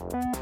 Música